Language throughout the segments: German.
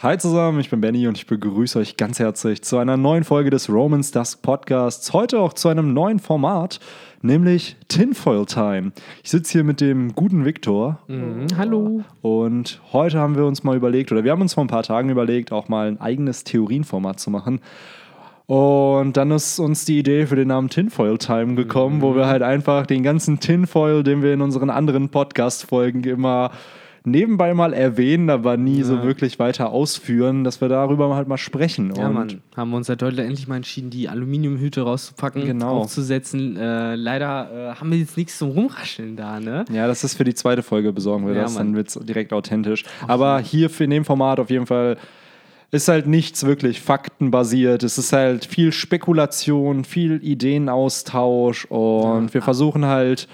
Hi zusammen, ich bin Benny und ich begrüße euch ganz herzlich zu einer neuen Folge des Romans Dusk Podcasts. Heute auch zu einem neuen Format, nämlich Tinfoil Time. Ich sitze hier mit dem guten Viktor. Mhm, hallo. Und heute haben wir uns mal überlegt, oder wir haben uns vor ein paar Tagen überlegt, auch mal ein eigenes Theorienformat zu machen. Und dann ist uns die Idee für den Namen Tinfoil Time gekommen, mhm. wo wir halt einfach den ganzen Tinfoil, den wir in unseren anderen Podcast-Folgen immer nebenbei mal erwähnen, aber nie ja. so wirklich weiter ausführen, dass wir darüber halt mal sprechen. Ja, Mann, haben wir uns seit heute endlich mal entschieden, die Aluminiumhüte rauszupacken, genau. aufzusetzen. Äh, leider äh, haben wir jetzt nichts zum Rumrascheln da, ne? Ja, das ist für die zweite Folge besorgen wir ja, das, Mann. dann wird es direkt authentisch. Auf aber hier für in dem Format auf jeden Fall ist halt nichts wirklich faktenbasiert. Es ist halt viel Spekulation, viel Ideenaustausch und ja, wir versuchen halt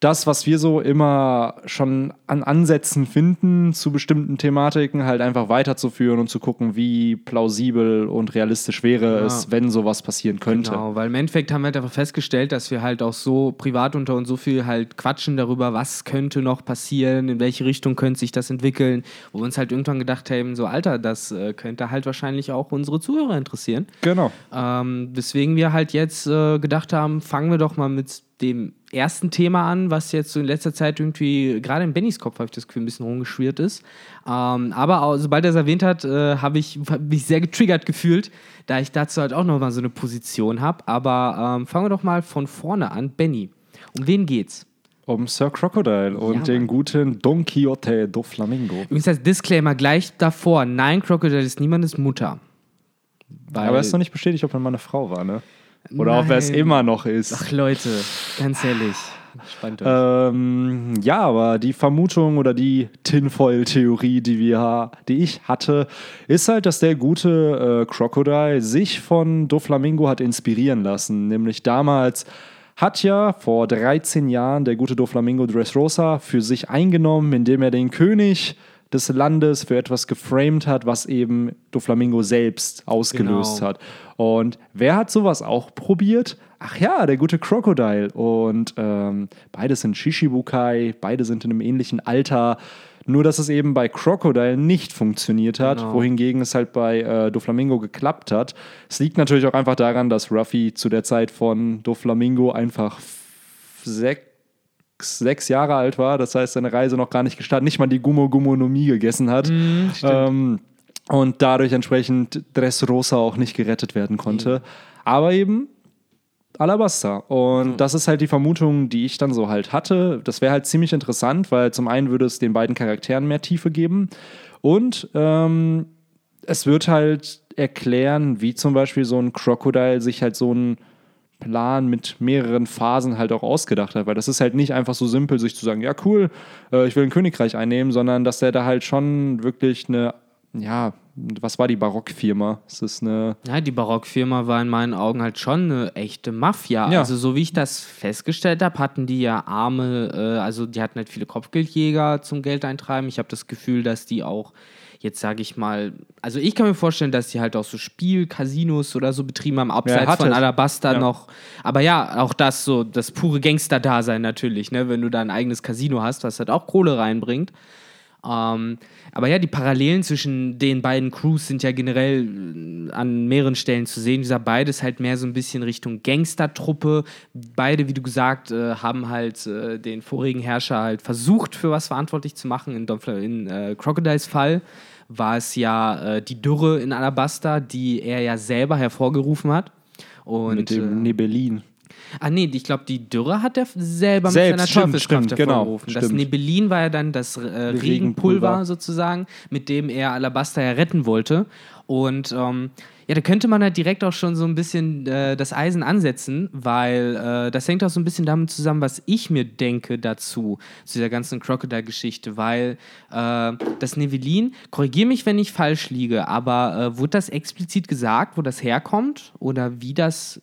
das, was wir so immer schon an Ansätzen finden zu bestimmten Thematiken, halt einfach weiterzuführen und zu gucken, wie plausibel und realistisch wäre ja. es, wenn sowas passieren könnte. Genau, weil im Endeffekt haben wir halt einfach festgestellt, dass wir halt auch so privat unter uns so viel halt quatschen darüber, was könnte noch passieren, in welche Richtung könnte sich das entwickeln, wo wir uns halt irgendwann gedacht haben, so Alter, das äh, könnte halt wahrscheinlich auch unsere Zuhörer interessieren. Genau. Ähm, weswegen wir halt jetzt äh, gedacht haben, fangen wir doch mal mit dem ersten Thema an, was jetzt so in letzter Zeit irgendwie, gerade in Bennys Kopf habe ich das Gefühl, ein bisschen rumgeschwirrt ist. Ähm, aber auch, sobald er es erwähnt hat, äh, habe ich mich sehr getriggert gefühlt, da ich dazu halt auch nochmal so eine Position habe. Aber ähm, fangen wir doch mal von vorne an. Benny, um wen geht's? Um Sir Crocodile und ja, den guten Don Quixote do Flamingo. Übrigens als Disclaimer gleich davor: Nein, Crocodile ist niemandes Mutter. aber es ist noch nicht bestätigt, ob er mal eine Frau war, ne? Oder Nein. ob er es immer noch ist. Ach Leute, ganz ehrlich. Spannend. Ähm, ja, aber die Vermutung oder die Tinfoil-Theorie, die wir, die ich hatte, ist halt, dass der gute äh, Crocodile sich von Doflamingo hat inspirieren lassen. Nämlich damals hat ja vor 13 Jahren der gute Doflamingo Dressrosa für sich eingenommen, indem er den König des Landes für etwas geframed hat, was eben Doflamingo selbst ausgelöst genau. hat. Und wer hat sowas auch probiert? Ach ja, der gute Crocodile. Und ähm, beide sind Shishibukai, beide sind in einem ähnlichen Alter. Nur, dass es eben bei Crocodile nicht funktioniert hat, genau. wohingegen es halt bei äh, Doflamingo geklappt hat. Es liegt natürlich auch einfach daran, dass Ruffy zu der Zeit von Doflamingo einfach sechs sechs Jahre alt war, das heißt, seine Reise noch gar nicht gestartet, nicht mal die Gummo Gummonomie gegessen hat. Mm, ähm, und dadurch entsprechend Dressrosa auch nicht gerettet werden konnte. Mhm. Aber eben Alabasta. Und mhm. das ist halt die Vermutung, die ich dann so halt hatte. Das wäre halt ziemlich interessant, weil zum einen würde es den beiden Charakteren mehr Tiefe geben und ähm, es wird halt erklären, wie zum Beispiel so ein Crocodile sich halt so ein Plan mit mehreren Phasen halt auch ausgedacht hat, weil das ist halt nicht einfach so simpel, sich zu sagen, ja cool, äh, ich will ein Königreich einnehmen, sondern dass der da halt schon wirklich eine, ja, was war die Barockfirma? Ist eine. Ja, die Barockfirma war in meinen Augen halt schon eine echte Mafia. Ja. Also, so wie ich das festgestellt habe, hatten die ja arme, äh, also die hatten halt viele Kopfgeldjäger zum Geld eintreiben. Ich habe das Gefühl, dass die auch jetzt sage ich mal, also ich kann mir vorstellen, dass die halt auch so Spiel, Casinos oder so betrieben haben, abseits ja, von Alabasta ja. noch. Aber ja, auch das so, das pure Gangster-Dasein natürlich, ne? wenn du da ein eigenes Casino hast, was halt auch Kohle reinbringt. Ähm, aber ja, die Parallelen zwischen den beiden Crews sind ja generell äh, an mehreren Stellen zu sehen. Dieser beides halt mehr so ein bisschen Richtung Gangstertruppe. Beide, wie du gesagt, äh, haben halt äh, den vorigen Herrscher halt versucht, für was verantwortlich zu machen. In, in äh, Crocodiles Fall war es ja äh, die Dürre in Alabasta, die er ja selber hervorgerufen hat. Und, Mit dem äh, Nebelin. Ah nee, ich glaube, die Dürre hat er selber Selbst, mit seiner Teufelskraft hervorgerufen. Genau, das Nebelin war ja dann das äh, Regenpulver, Regenpulver sozusagen, mit dem er Alabaster ja retten wollte. Und ähm, ja, da könnte man halt direkt auch schon so ein bisschen äh, das Eisen ansetzen, weil äh, das hängt auch so ein bisschen damit zusammen, was ich mir denke dazu, zu dieser ganzen Crocodile-Geschichte, weil äh, das Nevelin, korrigiere mich, wenn ich falsch liege, aber äh, wurde das explizit gesagt, wo das herkommt oder wie das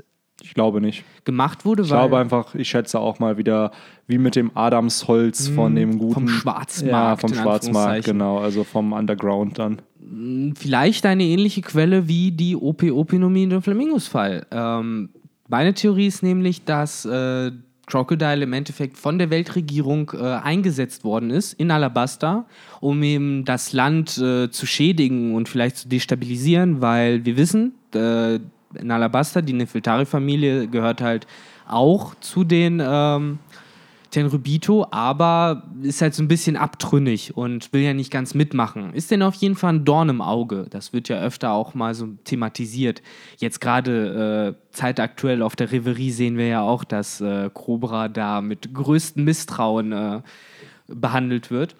ich glaube nicht. Gemacht wurde, Ich glaube einfach, ich schätze auch mal wieder, wie mit dem Adamsholz von hm, dem guten. Vom Schwarzmarkt. Ja, vom Schwarzmarkt, genau. Also vom Underground dann. Hm, vielleicht eine ähnliche Quelle wie die OP-Opinomie in dem Flamingos-Fall. Ähm, meine Theorie ist nämlich, dass äh, Crocodile im Endeffekt von der Weltregierung äh, eingesetzt worden ist in Alabasta, um eben das Land äh, zu schädigen und vielleicht zu destabilisieren, weil wir wissen, äh, in Alabasta, die Nefeltari-Familie gehört halt auch zu den ähm, Tenrubito, aber ist halt so ein bisschen abtrünnig und will ja nicht ganz mitmachen. Ist denn auf jeden Fall ein Dorn im Auge. Das wird ja öfter auch mal so thematisiert. Jetzt gerade äh, zeitaktuell auf der Reverie sehen wir ja auch, dass äh, Cobra da mit größtem Misstrauen äh, behandelt wird.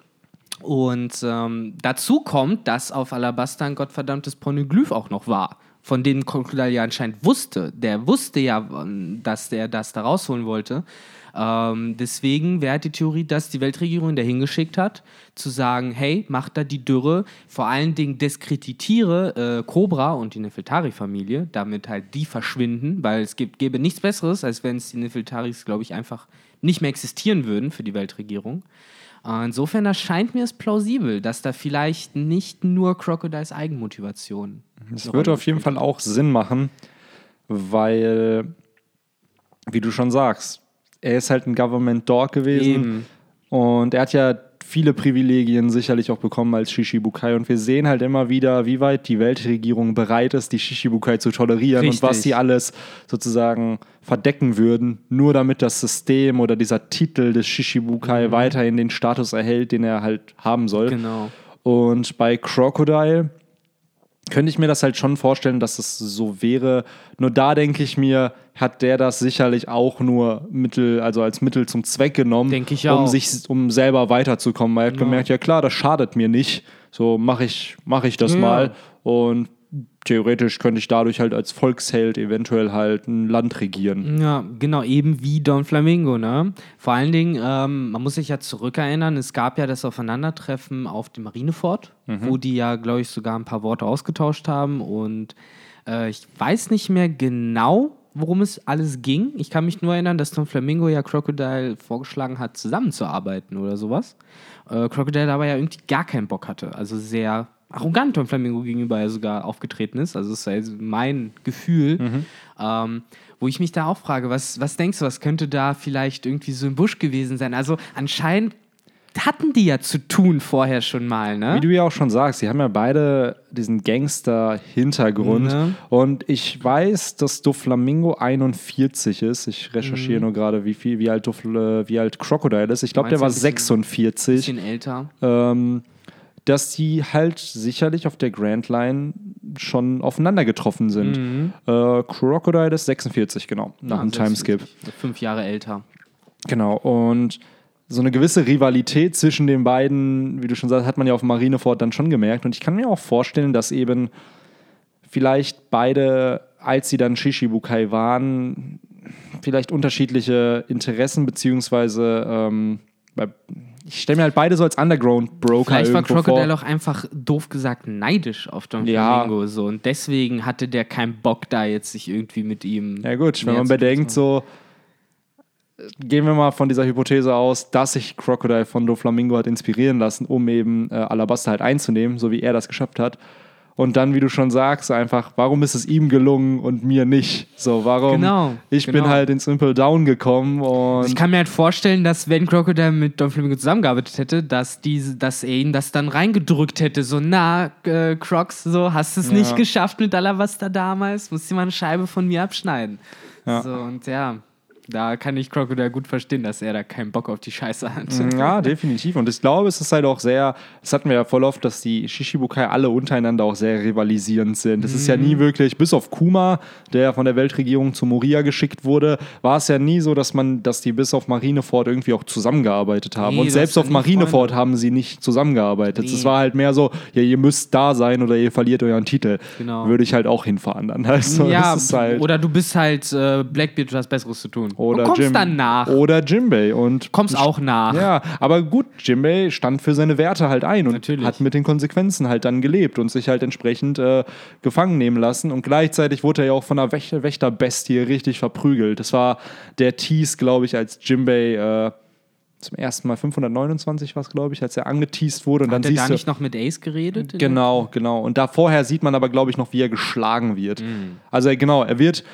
Und ähm, dazu kommt, dass auf Alabasta ein gottverdammtes Pornoglyph auch noch war von denen Crocodile ja anscheinend wusste. Der wusste ja, dass er das da rausholen wollte. Ähm, deswegen wäre halt die Theorie, dass die Weltregierung dahin geschickt hat, zu sagen, hey, mach da die Dürre, vor allen Dingen diskreditiere äh, Cobra und die Nefeltari-Familie, damit halt die verschwinden, weil es gibt, gäbe nichts Besseres, als wenn es die Nefeltaris, glaube ich, einfach nicht mehr existieren würden für die Weltregierung. Äh, insofern erscheint mir es plausibel, dass da vielleicht nicht nur Crocodiles Eigenmotivation. Es würde auf jeden Fall auch Sinn machen, weil, wie du schon sagst, er ist halt ein Government Dog gewesen. Eben. Und er hat ja viele Privilegien sicherlich auch bekommen als Shishibukai. Und wir sehen halt immer wieder, wie weit die Weltregierung bereit ist, die Shishibukai zu tolerieren Richtig. und was sie alles sozusagen verdecken würden, nur damit das System oder dieser Titel des Shishibukai mhm. weiterhin den Status erhält, den er halt haben soll. Genau. Und bei Crocodile könnte ich mir das halt schon vorstellen, dass es so wäre. Nur da denke ich mir, hat der das sicherlich auch nur Mittel, also als Mittel zum Zweck genommen, denke ich auch. um sich, um selber weiterzukommen. Weil er hat ja. gemerkt, ja klar, das schadet mir nicht. So mache ich, mach ich das ja. mal. Und theoretisch könnte ich dadurch halt als Volksheld eventuell halt ein Land regieren. Ja, genau, eben wie Don Flamingo, ne? Vor allen Dingen, ähm, man muss sich ja zurückerinnern, es gab ja das Aufeinandertreffen auf dem Marinefort, mhm. wo die ja, glaube ich, sogar ein paar Worte ausgetauscht haben und äh, ich weiß nicht mehr genau, worum es alles ging. Ich kann mich nur erinnern, dass Don Flamingo ja Crocodile vorgeschlagen hat, zusammenzuarbeiten oder sowas. Äh, Crocodile aber ja irgendwie gar keinen Bock hatte. Also sehr arrogant Tom Flamingo gegenüber ja sogar aufgetreten ist. Also das ist mein Gefühl. Mhm. Ähm, wo ich mich da auch frage, was, was denkst du, was könnte da vielleicht irgendwie so im Busch gewesen sein? Also anscheinend hatten die ja zu tun vorher schon mal, ne? Wie du ja auch schon sagst, sie haben ja beide diesen Gangster-Hintergrund. Ne? Und ich weiß, dass Doflamingo 41 ist. Ich recherchiere mhm. nur gerade, wie viel, wie alt, Dofl, wie alt Crocodile ist. Ich glaube, der war 46. Bisschen älter. Ähm, dass die halt sicherlich auf der Grand Line schon aufeinander getroffen sind. Mhm. Äh, Crocodile ist 46, genau, nach dem Timeskip. Fünf Jahre älter. Genau, und so eine gewisse Rivalität zwischen den beiden, wie du schon sagst, hat man ja auf Marineford dann schon gemerkt. Und ich kann mir auch vorstellen, dass eben vielleicht beide, als sie dann Shishibukai waren, vielleicht unterschiedliche Interessen beziehungsweise ähm, ich stelle mir halt beide so als Underground-Broker Vielleicht war Crocodile vor. auch einfach, doof gesagt, neidisch auf Don ja. Flamingo. So. Und deswegen hatte der keinen Bock da jetzt sich irgendwie mit ihm. Ja, gut, wenn man bedenkt, so gehen wir mal von dieser Hypothese aus, dass sich Crocodile von Do Flamingo hat inspirieren lassen, um eben äh, Alabasta halt einzunehmen, so wie er das geschafft hat. Und dann, wie du schon sagst, einfach, warum ist es ihm gelungen und mir nicht? So, warum? Genau. Ich genau. bin halt ins Simple Down gekommen und. Ich kann mir halt vorstellen, dass wenn Crocodile mit Don Flamingo zusammengearbeitet hätte, dass, diese, dass er ihn das dann reingedrückt hätte. So, na, äh, Crocs, so, hast du es ja. nicht geschafft mit Alabasta damals? Musst du mal eine Scheibe von mir abschneiden. Ja. So, und ja. Da kann ich Crocodile gut verstehen, dass er da keinen Bock auf die Scheiße hat. Mm, ja, definitiv. Und ich glaube, es ist halt auch sehr, das hatten wir ja voll oft, dass die Shishibukai alle untereinander auch sehr rivalisierend sind. Es mhm. ist ja nie mhm. wirklich, bis auf Kuma, der von der Weltregierung zu Moria geschickt wurde, war es ja nie so, dass man, dass die bis auf Marineford irgendwie auch zusammengearbeitet haben. Nee, Und selbst auf Marineford haben sie nicht zusammengearbeitet. Es nee. war halt mehr so, ja, ihr müsst da sein oder ihr verliert euren Titel. Genau. Würde ich halt auch hinfahren dann. Also, ja, halt oder du bist halt äh, Blackbeard, was Besseres zu tun. Oder und kommst Jim, dann nach. Oder Jimbei. Und kommst auch nach. Ja, aber gut, Jimbei stand für seine Werte halt ein und Natürlich. hat mit den Konsequenzen halt dann gelebt und sich halt entsprechend äh, gefangen nehmen lassen. Und gleichzeitig wurde er ja auch von einer Wächter Wächterbestie richtig verprügelt. Das war der Tease, glaube ich, als Jimbei. Äh, zum ersten Mal 529 war es, glaube ich, als er angeteased wurde. Und Hat dann er da nicht noch mit Ace geredet? Genau, genau. Und da vorher sieht man aber, glaube ich, noch, wie er geschlagen wird. Mhm. Also genau, er wird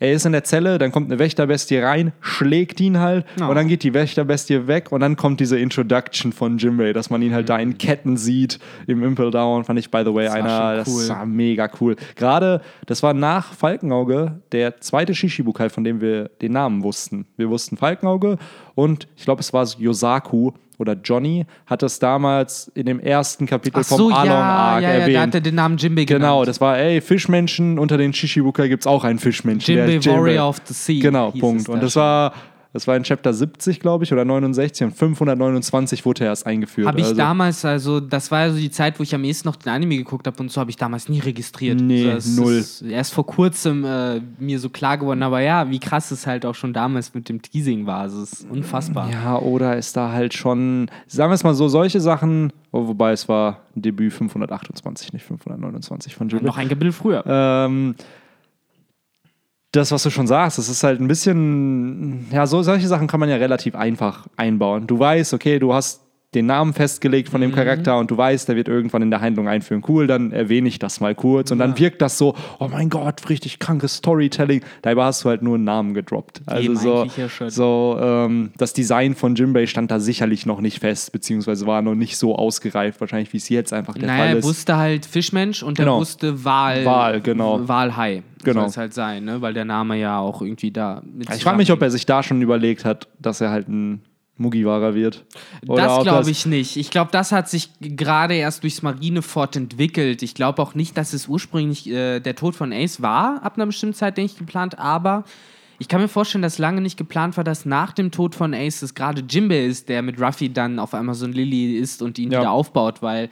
er ist in der Zelle, dann kommt eine Wächterbestie rein, schlägt ihn halt oh. und dann geht die Wächterbestie weg und dann kommt diese Introduction von Jimbei, dass man ihn halt mhm. da in Ketten sieht im Impel Down. Fand ich, by the way, das einer, das cool. war mega cool. Gerade, das war nach Falkenauge der zweite Shishibukai, von dem wir den Namen wussten. Wir wussten Falkenauge und ich glaube, es war Yosaku oder Johnny hat das damals in dem ersten Kapitel so, vom Along Arc ja, ja, erwähnt. Ja, da hat er den Namen Jimbei genannt. Genau, das war, ey, Fischmenschen, unter den Shishibukai gibt es auch einen Fischmenschen. Jimbei Warrior of the Sea. Genau, Punkt. Und das war das war in Chapter 70, glaube ich, oder 69 und 529 wurde er erst eingeführt. Habe ich also, damals, also das war ja so die Zeit, wo ich am ehesten noch den Anime geguckt habe und so habe ich damals nie registriert. Nee, also null. Ist erst vor kurzem äh, mir so klar geworden, aber ja, wie krass es halt auch schon damals mit dem Teasing war. Also es ist unfassbar. Ja, oder ist da halt schon, sagen wir es mal so, solche Sachen, oh, wobei es war Debüt 528, nicht 529 von Jimmy. noch ein Gebild früher. Ähm, das, was du schon sagst, das ist halt ein bisschen, ja, so, solche Sachen kann man ja relativ einfach einbauen. Du weißt, okay, du hast den Namen festgelegt von dem mhm. Charakter und du weißt, der wird irgendwann in der Handlung einführen. Cool, dann erwähne ich das mal kurz und ja. dann wirkt das so, oh mein Gott, richtig krankes Storytelling. Dabei hast du halt nur einen Namen gedroppt. Also Eben so, ja so ähm, das Design von Jimbei stand da sicherlich noch nicht fest, beziehungsweise war noch nicht so ausgereift, wahrscheinlich wie es jetzt einfach der naja, Fall ist. Er wusste halt Fischmensch und genau. er wusste Wal, Wal, genau. Walhai. Genau. Soll es halt sein, ne? weil der Name ja auch irgendwie da. ich frage mich, ob er sich da schon überlegt hat, dass er halt ein Mugiwara wird. Oder das glaube ich nicht. Ich glaube, das hat sich gerade erst durchs Marinefort entwickelt. Ich glaube auch nicht, dass es ursprünglich äh, der Tod von Ace war, ab einer bestimmten Zeit, denke ich, geplant, aber ich kann mir vorstellen, dass lange nicht geplant war, dass nach dem Tod von Ace es gerade Jimbe ist, der mit Ruffy dann auf einmal so ein Lilly ist und ihn ja. wieder aufbaut, weil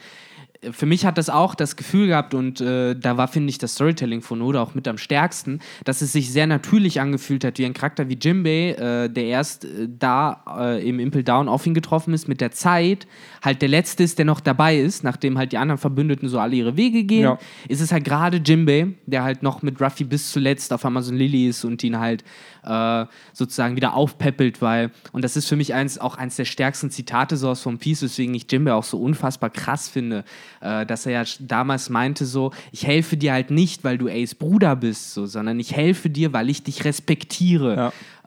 für mich hat das auch das Gefühl gehabt und äh, da war, finde ich, das Storytelling von Oda auch mit am stärksten, dass es sich sehr natürlich angefühlt hat, wie ein Charakter wie Jimbei, äh, der erst äh, da äh, im Impel Down auf ihn getroffen ist, mit der Zeit halt der Letzte ist, der noch dabei ist, nachdem halt die anderen Verbündeten so alle ihre Wege gehen, ja. ist es halt gerade Jimbei, der halt noch mit Ruffy bis zuletzt auf Amazon Lily ist und ihn halt äh, sozusagen wieder aufpeppelt, weil, und das ist für mich eins, auch eins der stärksten Zitate so aus One Piece, weswegen ich Jimbei auch so unfassbar krass finde, äh, dass er ja damals meinte so, ich helfe dir halt nicht, weil du Ace Bruder bist, so, sondern ich helfe dir, weil ich dich respektiere.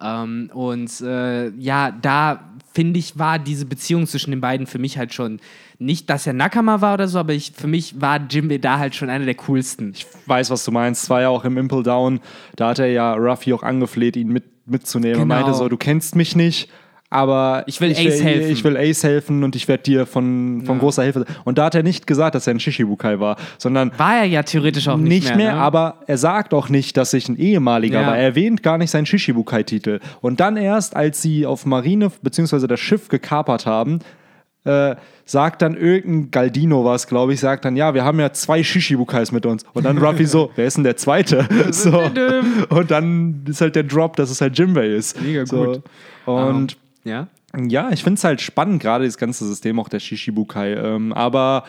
Ja. Ähm, und äh, ja, da finde ich, war diese Beziehung zwischen den beiden für mich halt schon nicht, dass er Nakama war oder so, aber ich, für mich war Jimbe da halt schon einer der coolsten. Ich weiß, was du meinst. Es war ja auch im Impel Down, da hat er ja Ruffy auch angefleht, ihn mit, mitzunehmen genau. und meinte so, du kennst mich nicht, aber ich will ich Ace will, helfen. Ich will Ace helfen und ich werde dir von, von ja. großer Hilfe. Und da hat er nicht gesagt, dass er ein Shishibukai war, sondern. War er ja theoretisch auch nicht, nicht mehr. mehr ne? Aber er sagt auch nicht, dass ich ein ehemaliger ja. war. Er erwähnt gar nicht seinen Shishibukai-Titel. Und dann erst, als sie auf Marine bzw. das Schiff gekapert haben, äh, sagt dann irgendein Galdino was, glaube ich, sagt dann, ja, wir haben ja zwei Shishibukais mit uns. Und dann Ruffy so, wer ist denn der Zweite? so. Und dann ist halt der Drop, dass es halt Jimbei ist. Mega so. gut. Und ja? Ja, ich finde es halt spannend, gerade das ganze System auch der Shishibukai. Ähm, aber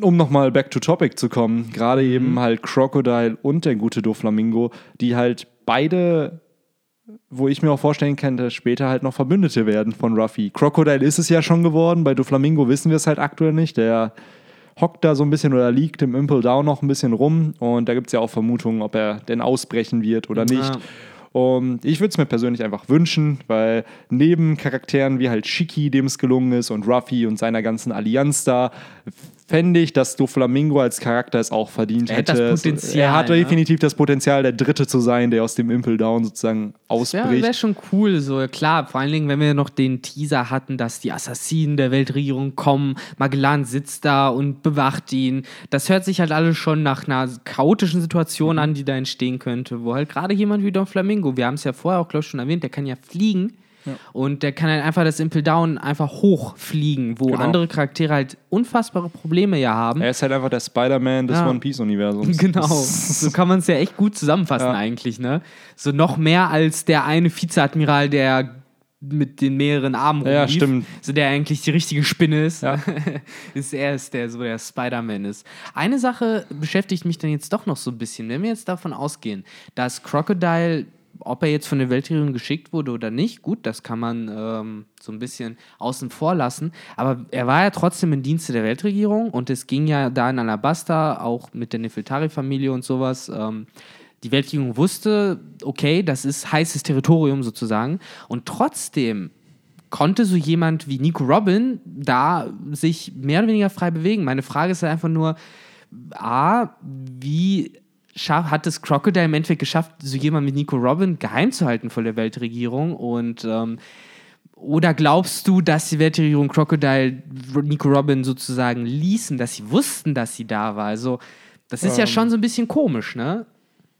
um nochmal back to topic zu kommen, gerade mhm. eben halt Crocodile und der gute Doflamingo, die halt beide, wo ich mir auch vorstellen könnte, später halt noch Verbündete werden von Ruffy. Crocodile ist es ja schon geworden, bei Doflamingo wissen wir es halt aktuell nicht. Der hockt da so ein bisschen oder liegt im Impel Down noch ein bisschen rum und da gibt es ja auch Vermutungen, ob er denn ausbrechen wird oder nicht. Ja. Und ich würde es mir persönlich einfach wünschen, weil neben Charakteren wie halt Shiki, dem es gelungen ist, und Ruffy und seiner ganzen Allianz da, fände ich, dass Doflamingo als Charakter es auch verdient er hätte. Das Potenzial, er hat ne? definitiv das Potenzial, der Dritte zu sein, der aus dem Impel Down sozusagen ausbricht. Das wäre schon cool, so klar. Vor allen Dingen, wenn wir noch den Teaser hatten, dass die Assassinen der Weltregierung kommen, Magellan sitzt da und bewacht ihn. Das hört sich halt alles schon nach einer chaotischen Situation an, die da entstehen könnte, wo halt gerade jemand wie Doflamingo, wir haben es ja vorher auch, glaube ich, schon erwähnt, der kann ja fliegen und der kann halt einfach das Impel Down einfach hochfliegen, wo genau. andere Charaktere halt unfassbare Probleme ja haben. Er ist halt einfach der Spider-Man des ja. One Piece-Universums. Genau. so kann man es ja echt gut zusammenfassen, ja. eigentlich, ne? So noch mehr als der eine Vizeadmiral, der mit den mehreren Armen rumlief, ja, stimmt. so der eigentlich die richtige Spinne ist, ja. ist er ist der so der Spider-Man ist. Eine Sache beschäftigt mich dann jetzt doch noch so ein bisschen, wenn wir jetzt davon ausgehen, dass Crocodile ob er jetzt von der Weltregierung geschickt wurde oder nicht, gut, das kann man ähm, so ein bisschen außen vor lassen. Aber er war ja trotzdem im Dienste der Weltregierung und es ging ja da in Alabasta, auch mit der Nefeltari-Familie und sowas. Ähm, die Weltregierung wusste, okay, das ist heißes Territorium sozusagen. Und trotzdem konnte so jemand wie Nico Robin da sich mehr oder weniger frei bewegen. Meine Frage ist einfach nur, A, wie hat es Crocodile im Endeffekt geschafft, so jemand mit Nico Robin geheim zu halten vor der Weltregierung? Und ähm, oder glaubst du, dass die Weltregierung Crocodile Nico Robin sozusagen ließen, dass sie wussten, dass sie da war? Also, das ist ähm, ja schon so ein bisschen komisch, ne?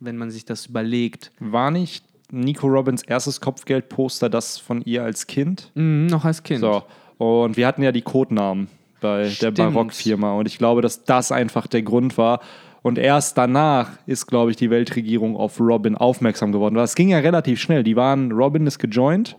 Wenn man sich das überlegt. War nicht Nico Robins erstes Kopfgeldposter das von ihr als Kind? Mhm, noch als Kind. So. Und wir hatten ja die Codenamen bei Stimmt. der Barockfirma. Und ich glaube, dass das einfach der Grund war. Und erst danach ist, glaube ich, die Weltregierung auf Robin aufmerksam geworden. Das ging ja relativ schnell. Die waren, Robin ist gejoint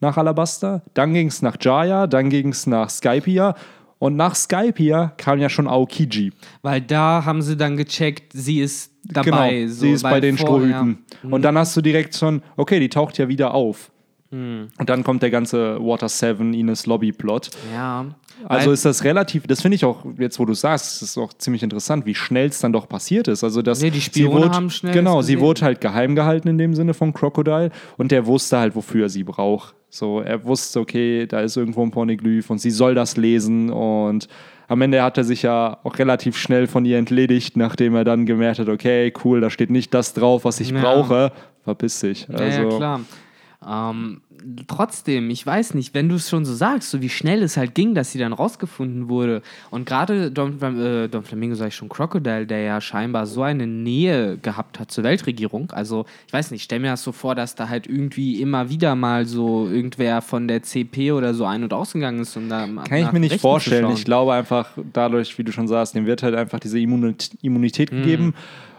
nach Alabaster, dann ging es nach Jaya, dann ging es nach Skypia und nach Skypia kam ja schon Aokiji. Weil da haben sie dann gecheckt, sie ist dabei. Genau, so, sie ist bei den vorher. Strohhüten. Mhm. Und dann hast du direkt schon, okay, die taucht ja wieder auf. Mhm. Und dann kommt der ganze Water 7 Ines Lobby Plot. Ja. Also ist das relativ, das finde ich auch, jetzt wo du sagst, ist auch ziemlich interessant, wie schnell es dann doch passiert ist. Also dass nee, die Spione wurde, haben schnell. Genau, sie wurde halt geheim gehalten in dem Sinne von Crocodile und der wusste halt, wofür er sie braucht. So, er wusste, okay, da ist irgendwo ein Pornoglyph und sie soll das lesen und am Ende hat er sich ja auch relativ schnell von ihr entledigt, nachdem er dann gemerkt hat, okay, cool, da steht nicht das drauf, was ich ja. brauche. Verpiss dich. Also, ja, ja, klar. Ähm, trotzdem, ich weiß nicht, wenn du es schon so sagst, so wie schnell es halt ging, dass sie dann rausgefunden wurde. Und gerade Don, äh, Don Flamingo, sag ich schon, Crocodile, der ja scheinbar so eine Nähe gehabt hat zur Weltregierung. Also, ich weiß nicht, stell mir das so vor, dass da halt irgendwie immer wieder mal so irgendwer von der CP oder so ein- und ausgegangen ist. Und da Kann ich mir nicht vorstellen. Ich glaube einfach, dadurch, wie du schon sagst, dem wird halt einfach diese Immunität, mhm. gegeben.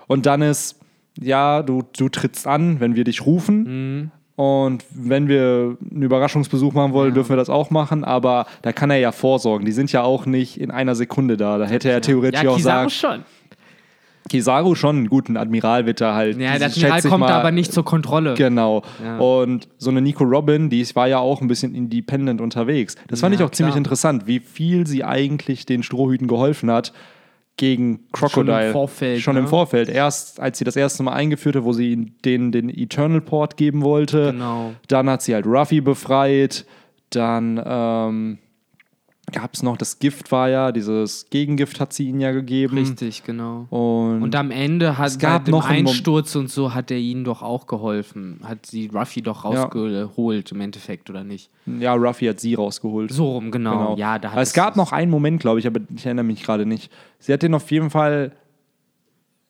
Und dann ist, ja, du, du trittst an, wenn wir dich rufen. Mhm. Und wenn wir einen Überraschungsbesuch machen wollen, ja. dürfen wir das auch machen. Aber da kann er ja vorsorgen. Die sind ja auch nicht in einer Sekunde da. Da hätte er theoretisch ja, auch sagen. schon. Kizaru schon, einen guten Admiral wird er halt. Ja, der Admiral kommt mal, aber nicht zur Kontrolle. Genau. Ja. Und so eine Nico Robin, die war ja auch ein bisschen independent unterwegs. Das fand ja, ich auch klar. ziemlich interessant, wie viel sie eigentlich den Strohhüten geholfen hat gegen Crocodile. Schon im Vorfeld. Schon ne? im Vorfeld. Erst, als sie das erste Mal eingeführte, wo sie den, den Eternal Port geben wollte. Genau. Dann hat sie halt Ruffy befreit. Dann ähm, gab es noch, das Gift war ja, dieses Gegengift hat sie ihnen ja gegeben. Richtig, genau. Und, und am Ende hat es gab noch Einsturz und so hat er ihnen doch auch geholfen. Hat sie Ruffy doch rausgeholt ja. im Endeffekt, oder nicht? Ja, Ruffy hat sie rausgeholt. So rum, genau. genau. Ja, da hat es gab noch einen Moment, glaube ich, aber ich erinnere mich gerade nicht. Sie hat den auf jeden Fall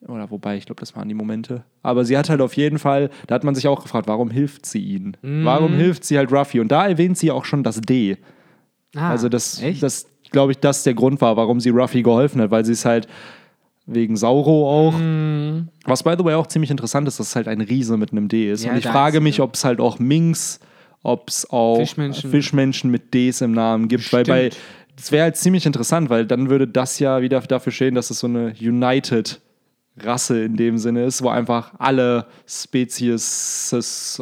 oder wobei, ich glaube, das waren die Momente. Aber sie hat halt auf jeden Fall, da hat man sich auch gefragt, warum hilft sie ihnen? Mm. Warum hilft sie halt Ruffy? Und da erwähnt sie auch schon das D. Ah, also das, das glaube ich, das der Grund war, warum sie Ruffy geholfen hat, weil sie es halt wegen Sauro auch. Mm. Was by the way auch ziemlich interessant ist, dass es halt ein Riese mit einem D ist. Ja, Und ich frage mich, ob es halt auch Minx, ob es auch Fischmenschen. Fischmenschen. mit Ds im Namen gibt, Stimmt. weil bei das wäre halt ziemlich interessant, weil dann würde das ja wieder dafür stehen, dass es so eine United Rasse in dem Sinne ist, wo einfach alle Spezies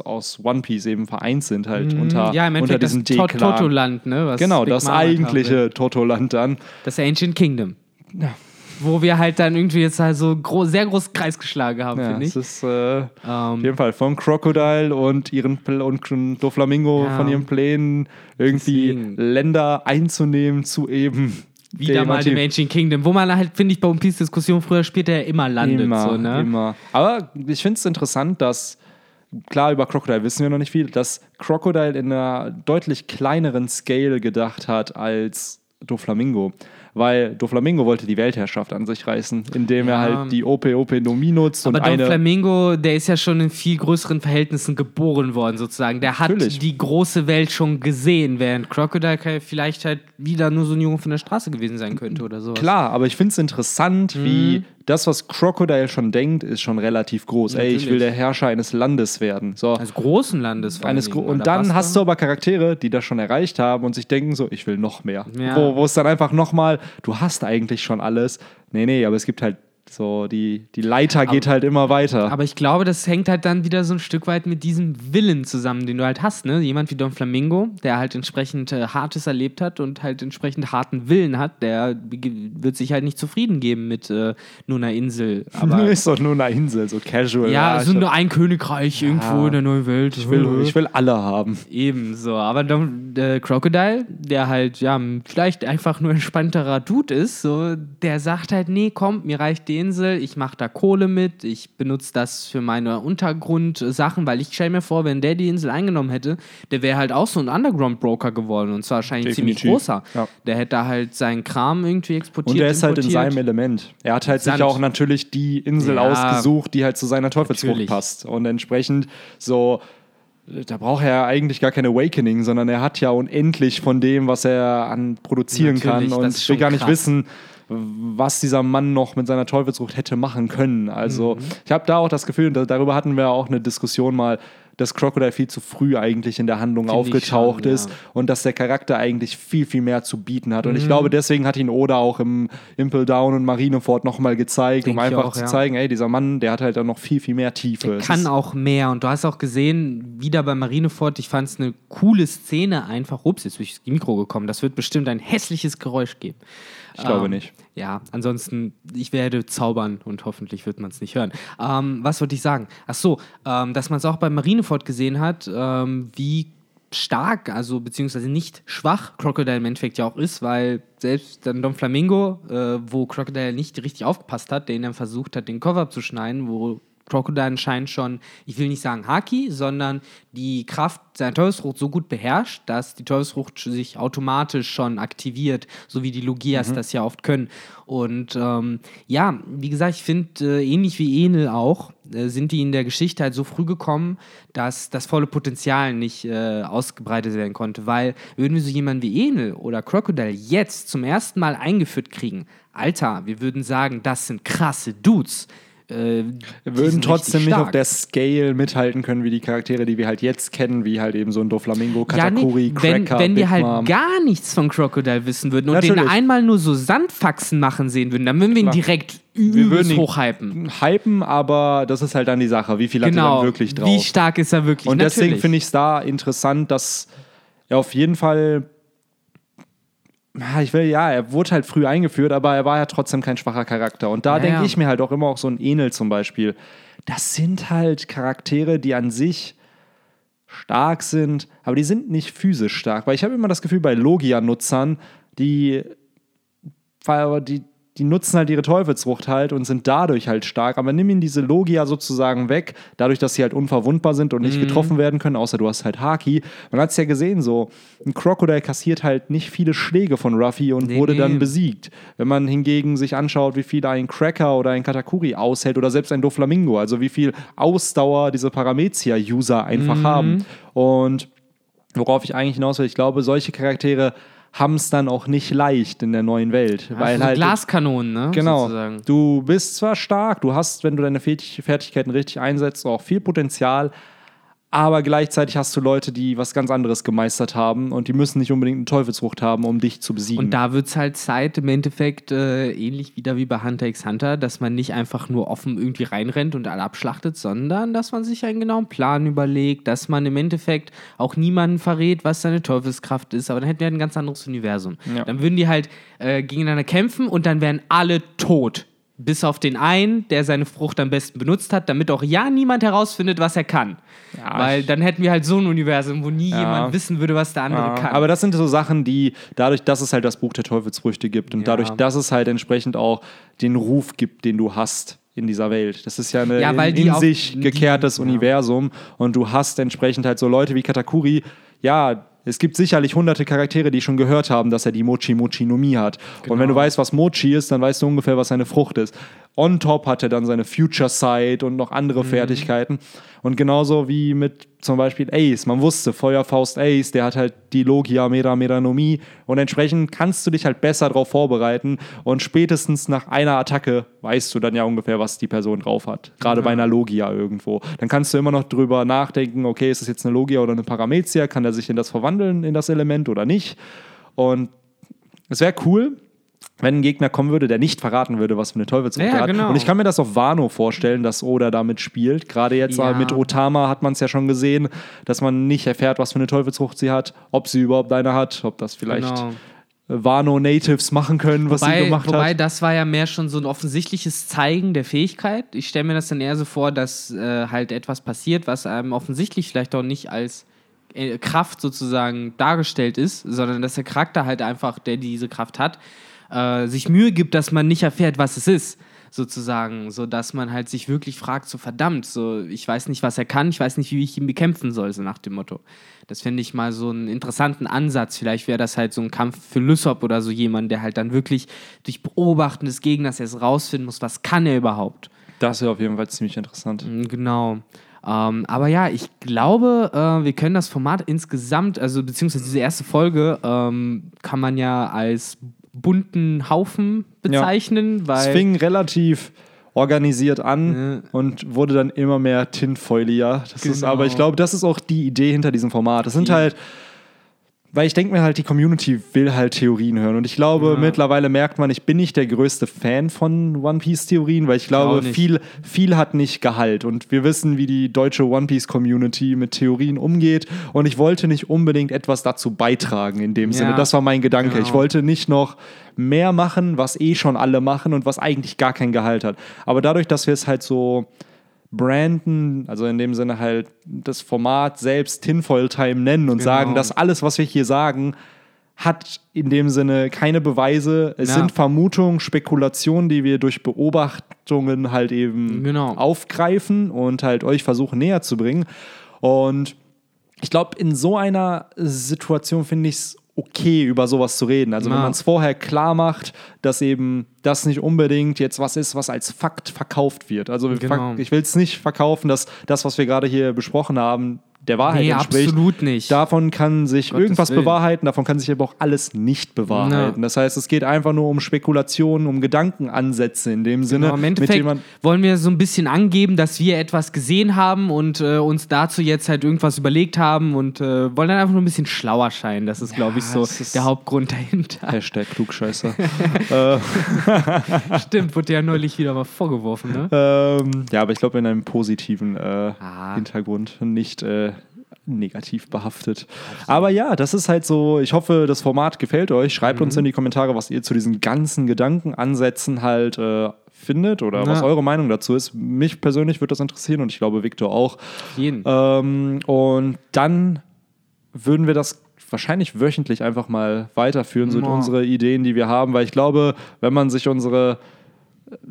aus One Piece eben vereint sind, halt mm, unter, ja, unter diesem das Tot Totoland, ne? genau, Big das Mama eigentliche Totoland dann. Das Ancient Kingdom. Ja. Wo wir halt dann irgendwie jetzt halt so gro sehr groß Kreis geschlagen haben, ja, finde ich. Das ist äh, um, ähm. auf jeden Fall von Crocodile und ihren und Doflamingo ja. von ihren Plänen irgendwie Deswegen. Länder einzunehmen zu eben wieder mal dem Ancient Kingdom, wo man halt, finde ich, bei One Piece Diskussion früher später ja immer landet. Immer, so, ne? immer. Aber ich finde es interessant, dass, klar, über Crocodile wissen wir noch nicht viel, dass Crocodile in einer deutlich kleineren Scale gedacht hat als Doflamingo weil Doflamingo wollte die Weltherrschaft an sich reißen, indem ja. er halt die OP-OP-Nomie nutzt. Aber und Doflamingo, der ist ja schon in viel größeren Verhältnissen geboren worden, sozusagen. Der hat Natürlich. die große Welt schon gesehen, während Crocodile vielleicht halt wieder nur so ein Junge von der Straße gewesen sein könnte oder so. Klar, aber ich finde es interessant, mhm. wie das, was Crocodile schon denkt, ist schon relativ groß. Natürlich. Ey, ich will der Herrscher eines Landes werden. So. Eines großen Landes. Eines Gro und dann hast du aber Charaktere, die das schon erreicht haben und sich denken so, ich will noch mehr. Ja. Wo, wo es dann einfach nochmal, du hast eigentlich schon alles. Nee, nee, aber es gibt halt So, die, die Leiter geht aber, halt immer weiter. Aber ich glaube, das hängt halt dann wieder so ein Stück weit mit diesem Willen zusammen, den du halt hast. Ne? Jemand wie Don Flamingo, der halt entsprechend äh, Hartes erlebt hat und halt entsprechend harten Willen hat, der wird sich halt nicht zufrieden geben mit äh, nur einer Insel. Aber ist doch nur eine Insel, so casual. Ja, ja so nur ein Königreich ja. irgendwo in der neuen Welt. Ich will, ich will alle haben. Ebenso. Aber Don, der Crocodile, der halt, ja, vielleicht einfach nur entspannterer Dude ist, so, der sagt halt, nee, komm, mir reicht die Insel, ich mache da Kohle mit, ich benutze das für meine Untergrundsachen, weil ich stelle mir vor, wenn der die Insel eingenommen hätte, der wäre halt auch so ein Underground-Broker geworden und zwar wahrscheinlich Definitiv. ziemlich großer. Ja. Der hätte da halt seinen Kram irgendwie exportiert. Und er ist importiert. halt in seinem Element. Er hat halt Sand. sich auch natürlich die Insel ja, ausgesucht, die halt zu seiner Teufelsfrucht passt. Und entsprechend so da braucht er eigentlich gar kein Awakening, sondern er hat ja unendlich von dem, was er an produzieren Natürlich, kann. Und ich will gar nicht krass. wissen, was dieser Mann noch mit seiner Teufelsfrucht hätte machen können. Also mhm. ich habe da auch das Gefühl, darüber hatten wir auch eine Diskussion mal, dass Crocodile viel zu früh eigentlich in der Handlung Find aufgetaucht schon, ist ja. und dass der Charakter eigentlich viel, viel mehr zu bieten hat. Und mhm. ich glaube, deswegen hat ihn Oda auch im Impel Down und Marineford nochmal gezeigt, Denk um einfach auch, zu ja. zeigen, ey, dieser Mann, der hat halt dann noch viel, viel mehr Tiefe. Der kann auch mehr. Und du hast auch gesehen, wieder bei Marineford, ich fand es eine coole Szene einfach. Ups, jetzt bin ich ins Mikro gekommen. Das wird bestimmt ein hässliches Geräusch geben. Ich glaube ähm, nicht. Ja, ansonsten, ich werde zaubern und hoffentlich wird man es nicht hören. Ähm, was wollte ich sagen? Ach so, ähm, dass man es auch bei Marineford gesehen hat, ähm, wie stark, also beziehungsweise nicht schwach Crocodile im Endeffekt ja auch ist, weil selbst dann Don Flamingo, äh, wo Crocodile nicht richtig aufgepasst hat, den dann versucht hat, den Cover abzuschneiden, wo Crocodile scheint schon, ich will nicht sagen Haki, sondern die Kraft seiner Teufelsfrucht so gut beherrscht, dass die Teufelsfrucht sich automatisch schon aktiviert, so wie die Logias mhm. das ja oft können. Und ähm, ja, wie gesagt, ich finde, äh, ähnlich wie Enel auch, äh, sind die in der Geschichte halt so früh gekommen, dass das volle Potenzial nicht äh, ausgebreitet werden konnte. Weil würden wir so jemanden wie Enel oder Crocodile jetzt zum ersten Mal eingeführt kriegen, Alter, wir würden sagen, das sind krasse Dudes äh, würden trotzdem nicht auf der Scale mithalten können wie die Charaktere, die wir halt jetzt kennen, wie halt eben so ein Doflamingo, Katakuri, ja, nee, Cracker, Wenn, wenn wir halt Mom. gar nichts von Crocodile wissen würden und Natürlich. den einmal nur so Sandfaxen machen sehen würden, dann würden wir ihn direkt wir würden ihn hochhypen. Hypen, aber das ist halt dann die Sache. Wie viel hat genau. er dann wirklich drauf? Wie stark ist er wirklich? Und deswegen finde ich es da interessant, dass er auf jeden Fall ich will, ja, er wurde halt früh eingeführt, aber er war ja trotzdem kein schwacher Charakter. Und da ja, denke ich mir halt auch immer auch so ein Enel zum Beispiel. Das sind halt Charaktere, die an sich stark sind, aber die sind nicht physisch stark. Weil ich habe immer das Gefühl, bei Logia-Nutzern, die, die, die nutzen halt ihre Teufelsfrucht halt und sind dadurch halt stark. Aber nimm ihnen diese Logia sozusagen weg, dadurch, dass sie halt unverwundbar sind und nicht mhm. getroffen werden können, außer du hast halt Haki. Man hat es ja gesehen, so ein Crocodile kassiert halt nicht viele Schläge von Ruffy und nee, wurde nee. dann besiegt. Wenn man hingegen sich anschaut, wie viel ein Cracker oder ein Katakuri aushält oder selbst ein Doflamingo, also wie viel Ausdauer diese Paramezia-User einfach mhm. haben. Und worauf ich eigentlich hinaus will, ich glaube, solche Charaktere haben es dann auch nicht leicht in der neuen Welt. Ja, weil so halt Glaskanonen, ne? Genau. Sozusagen. Du bist zwar stark, du hast, wenn du deine Fertigkeiten richtig einsetzt, auch viel Potenzial, aber gleichzeitig hast du Leute, die was ganz anderes gemeistert haben und die müssen nicht unbedingt eine Teufelsfrucht haben, um dich zu besiegen. Und da wird es halt Zeit, im Endeffekt äh, ähnlich wieder wie bei Hunter x Hunter, dass man nicht einfach nur offen irgendwie reinrennt und alle abschlachtet, sondern dass man sich einen genauen Plan überlegt, dass man im Endeffekt auch niemanden verrät, was seine Teufelskraft ist. Aber dann hätten wir ein ganz anderes Universum. Ja. Dann würden die halt äh, gegeneinander kämpfen und dann wären alle tot. Bis auf den einen, der seine Frucht am besten benutzt hat, damit auch ja niemand herausfindet, was er kann. Ja, Weil dann hätten wir halt so ein Universum, wo nie ja. jemand wissen würde, was der andere ja. kann. Aber das sind so Sachen, die dadurch, dass es halt das Buch der Teufelsfrüchte gibt und dadurch, dass es halt entsprechend auch den Ruf gibt, den du hast in dieser Welt. Das ist ja ein ja, in, in sich gekehrtes die, Universum und du hast entsprechend halt so Leute wie Katakuri, ja, es gibt sicherlich hunderte Charaktere, die schon gehört haben, dass er die Mochi Mochi no Mi hat. Genau. Und wenn du genau. weißt, was Mochi ist, dann weißt du ungefähr, was seine Frucht ist. On top hat er dann seine Future Sight und noch andere mhm. Fertigkeiten. Und genauso wie mit zum Beispiel Ace. Man wusste, Feuerfaust Ace, der hat halt die Logia Mera Meranomie. Und entsprechend kannst du dich halt besser darauf vorbereiten. Und spätestens nach einer Attacke weißt du dann ja ungefähr, was die Person drauf hat. Gerade ja. bei einer Logia irgendwo. Dann kannst du immer noch drüber nachdenken, okay, ist das jetzt eine Logia oder eine Paramezia? Kann er sich in das verwandeln, in das Element oder nicht? Und es wäre cool, wenn ein Gegner kommen würde, der nicht verraten würde, was für eine Teufelsfrucht Ja, er hat. genau. Und ich kann mir das auf Wano vorstellen, dass Oda damit spielt. Gerade jetzt Ja. mit Otama hat man es ja schon gesehen, dass man nicht erfährt, was für eine Teufelsfrucht sie hat, ob sie überhaupt eine hat, ob das vielleicht Genau. Wano Natives machen können, was sie Wobei, gemacht wobei hat. das war ja mehr schon so ein offensichtliches Zeigen der Fähigkeit. Ich stelle mir das dann eher so vor, dass äh, halt etwas passiert, was einem offensichtlich vielleicht auch nicht als äh, Kraft sozusagen dargestellt ist, sondern dass der Charakter halt einfach, der diese Kraft hat, äh, sich Mühe gibt, dass man nicht erfährt, was es ist. Sozusagen, so dass man halt sich wirklich fragt, so verdammt, so ich weiß nicht, was er kann, ich weiß nicht, wie ich ihn bekämpfen soll, so nach dem Motto. Das finde ich mal so einen interessanten Ansatz. Vielleicht wäre das halt so ein Kampf für Lysop oder so jemand, der halt dann wirklich durch Beobachten des Gegners erst rausfinden muss, was kann er überhaupt. Das wäre auf jeden Fall ziemlich interessant. Mm, Genau. Ähm, aber ja, ich glaube, äh, wir können das Format insgesamt, also beziehungsweise diese erste Folge, ähm, kann man ja als bunten Haufen bezeichnen, Es weil. fing relativ organisiert an und wurde dann immer mehr tinfoilier. Das ist Genau. aber, ich glaube, das ist auch die Idee hinter diesem Format. Das sind Ja. halt, weil ich denke mir halt, die Community will halt Theorien hören. Und ich glaube, Ja. mittlerweile merkt man, ich bin nicht der größte Fan von One Piece-Theorien, weil ich glaube, viel, viel hat nicht Gehalt. Und wir wissen, wie die deutsche One Piece-Community mit Theorien umgeht. Und ich wollte nicht unbedingt etwas dazu beitragen in dem Ja. Sinne. Das war mein Gedanke. Genau. Ich wollte nicht noch mehr machen, was eh schon alle machen und was eigentlich gar kein Gehalt hat. Aber dadurch, dass wir es halt so branden, also in dem Sinne halt das Format selbst Tinfoil Time nennen und Genau. sagen, dass alles, was wir hier sagen, hat in dem Sinne keine Beweise. Es Ja. sind Vermutungen, Spekulationen, die wir durch Beobachtungen halt eben Genau. aufgreifen und halt euch versuchen näher zu bringen. Und ich glaube, in so einer Situation finde ich es okay, über sowas zu reden. Also wenn Ja. man es vorher klar macht, dass eben das nicht unbedingt jetzt was ist, was als Fakt verkauft wird. Also Genau. ich will es nicht verkaufen, dass das, was wir gerade hier besprochen haben, der Wahrheit Nee, entspricht. absolut nicht. Davon kann sich Gottes irgendwas Willen. bewahrheiten, davon kann sich aber auch alles nicht bewahrheiten. Ja. Das heißt, es geht einfach nur um Spekulationen, um Gedankenansätze in dem Sinne, Aber Im Endeffekt wollen wir so ein bisschen angeben, dass wir etwas gesehen haben und äh, uns dazu jetzt halt irgendwas überlegt haben und äh, wollen dann einfach nur ein bisschen schlauer scheinen. Das ist, glaube ich, so der Hauptgrund dahinter. Hashtag Klugscheißer. Stimmt, wurde ja neulich wieder mal vorgeworfen, ne? ähm, ja, aber ich glaube in einem positiven äh, Ah. Hintergrund, nicht äh, negativ behaftet. Aber ja, das ist halt so, ich hoffe, das Format gefällt euch. Schreibt Mhm. uns in die Kommentare, was ihr zu diesen ganzen Gedankenansätzen halt äh, findet oder was Ja. eure Meinung dazu ist. Mich persönlich würde das interessieren und ich glaube Victor auch. Jeden. Ähm, und dann würden wir das wahrscheinlich wöchentlich einfach mal weiterführen, so unsere Ideen, die wir haben, weil ich glaube, wenn man sich unsere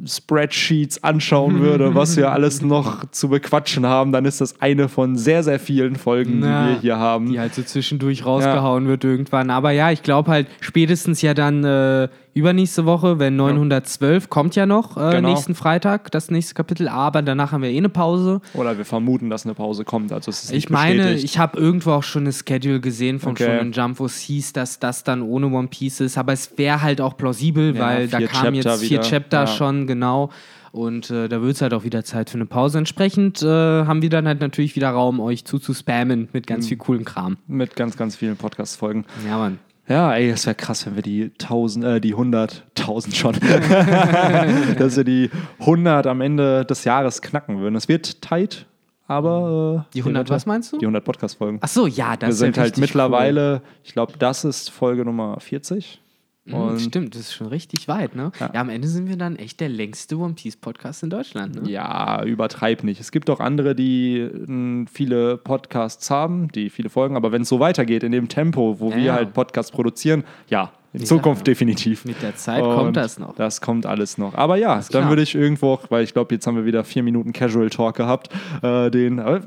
Spreadsheets anschauen würde, was wir alles noch zu bequatschen haben, dann ist das eine von sehr, sehr vielen Folgen, Na, die wir hier haben. Die halt so zwischendurch rausgehauen wird irgendwann. Aber ja, ich glaube halt spätestens ja dann äh, übernächste Woche, wenn 912 kommt ja noch, äh, Genau. nächsten Freitag, das nächste Kapitel. Aber danach haben wir eh eine Pause. Oder wir vermuten, dass eine Pause kommt. Also es ist nicht Ich meine, bestätigt. ich habe irgendwo auch schon eine Schedule gesehen von Okay. Shonen Jump, wo es hieß, dass das dann ohne One Piece ist. Aber es wäre halt auch plausibel, Ja, weil da kamen jetzt vier wieder, Chapter ja. schon, genau. Und äh, da wird es halt auch wieder Zeit für eine Pause. Entsprechend äh, haben wir dann halt natürlich wieder Raum, euch zuzuspammen mit Mhm. ganz viel coolen Kram. mit ganz, ganz vielen Podcast-Folgen. Ja, Mann. Ja, ey, es wäre krass, wenn wir die 1000, äh, die 100, 1000 schon, dass wir die 100 am Ende des Jahres knacken würden. Es wird tight, aber. Äh, Die 100, was meinst du? Die 100 Podcast-Folgen. Ach so, ja, das Wir ist ja sind halt mittlerweile, ich glaube, das ist Folge Nummer 40. Mhm, Und stimmt, das ist schon richtig weit, ne? Ja. Ja. am Ende sind wir dann echt der längste One Piece Podcast in Deutschland, ne? Ja, übertreib nicht. Es gibt auch andere, die viele Podcasts haben, die viele Folgen, aber wenn es so weitergeht in dem Tempo, wo Ja, wir ja. halt Podcasts produzieren, ja, in Ja. Zukunft definitiv. Mit der Zeit Und kommt das noch. Das kommt alles noch. Aber ja, dann klar. würde ich irgendwo, weil ich glaube, jetzt haben wir wieder vier Minuten Casual Talk gehabt, äh, den, äh,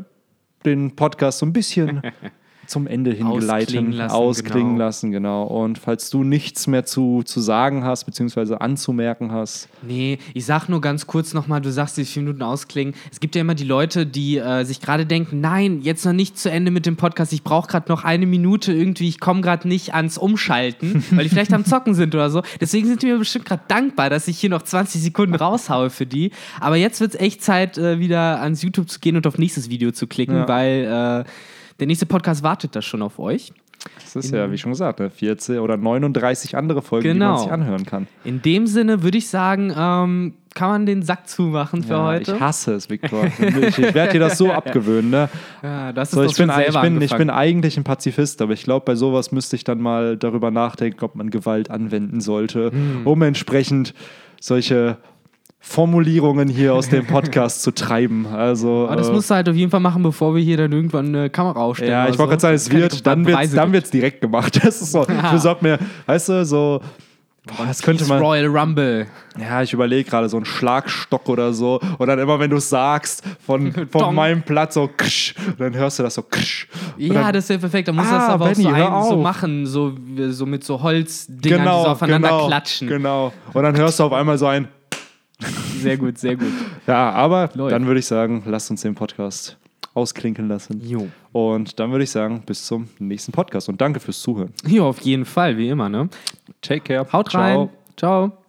den Podcast so ein bisschen zum Ende hingeleiten, Ausklingen lassen, ausklingen genau. lassen, genau. Und falls du nichts mehr zu, zu sagen hast, beziehungsweise anzumerken hast, Nee, ich sag nur ganz kurz nochmal, du sagst die vier Minuten ausklingen. Es gibt ja immer die Leute, die äh, sich gerade denken, nein, jetzt noch nicht zu Ende mit dem Podcast, ich brauche gerade noch eine Minute irgendwie, ich komme gerade nicht ans Umschalten, weil die vielleicht am Zocken sind oder so. Deswegen sind die mir bestimmt gerade dankbar, dass ich hier noch 20 Sekunden raushaue für die. Aber jetzt wird es echt Zeit, äh, wieder ans YouTube zu gehen und auf nächstes Video zu klicken, Ja. weil äh, der nächste Podcast wartet da schon auf euch. Das ist ja, wie schon gesagt, 14 oder 39 andere Folgen, genau. die man genau. sich anhören kann. In dem Sinne würde ich sagen, ähm, kann man den Sack zumachen für ja, heute? Ich hasse es, Viktor. ich, ich werde dir das so abgewöhnen. Ne? Ja, das ist so, ich, bin, ich, bin, ich bin eigentlich ein Pazifist, aber ich glaube, bei sowas müsste ich dann mal darüber nachdenken, ob man Gewalt anwenden sollte, hm. um entsprechend solche Formulierungen hier aus dem Podcast zu treiben. Also, Aber das äh, musst du halt auf jeden Fall machen, bevor wir hier dann irgendwann eine Kamera aufstellen. Ja, ich wollte gerade sagen, es wird, dann wird es dann wird's direkt gemacht. Das ist so, ja. besorg mir, weißt du, so. Boah, das könnte man. Royal Rumble. Ja, ich überlege gerade so einen Schlagstock oder so. Und dann immer, wenn du es sagst, von, von meinem Platz so ksch, und dann hörst du das so ksch. Ja, dann, das wäre perfekt. Dann musst du ah, das aber Benny, auch so, so, machen, so, so mit so Holzdingern, genau, die so aufeinander genau, klatschen. Genau. Und dann hörst du auf einmal so ein sehr gut, sehr gut. Ja, aber Leute. dann würde ich sagen, lasst uns den Podcast ausklinken lassen. Jo. Und dann würde ich sagen, bis zum nächsten Podcast und danke fürs Zuhören. Ja, auf jeden Fall, wie immer, ne? Take care. Haut rein. Ciao. Ciao.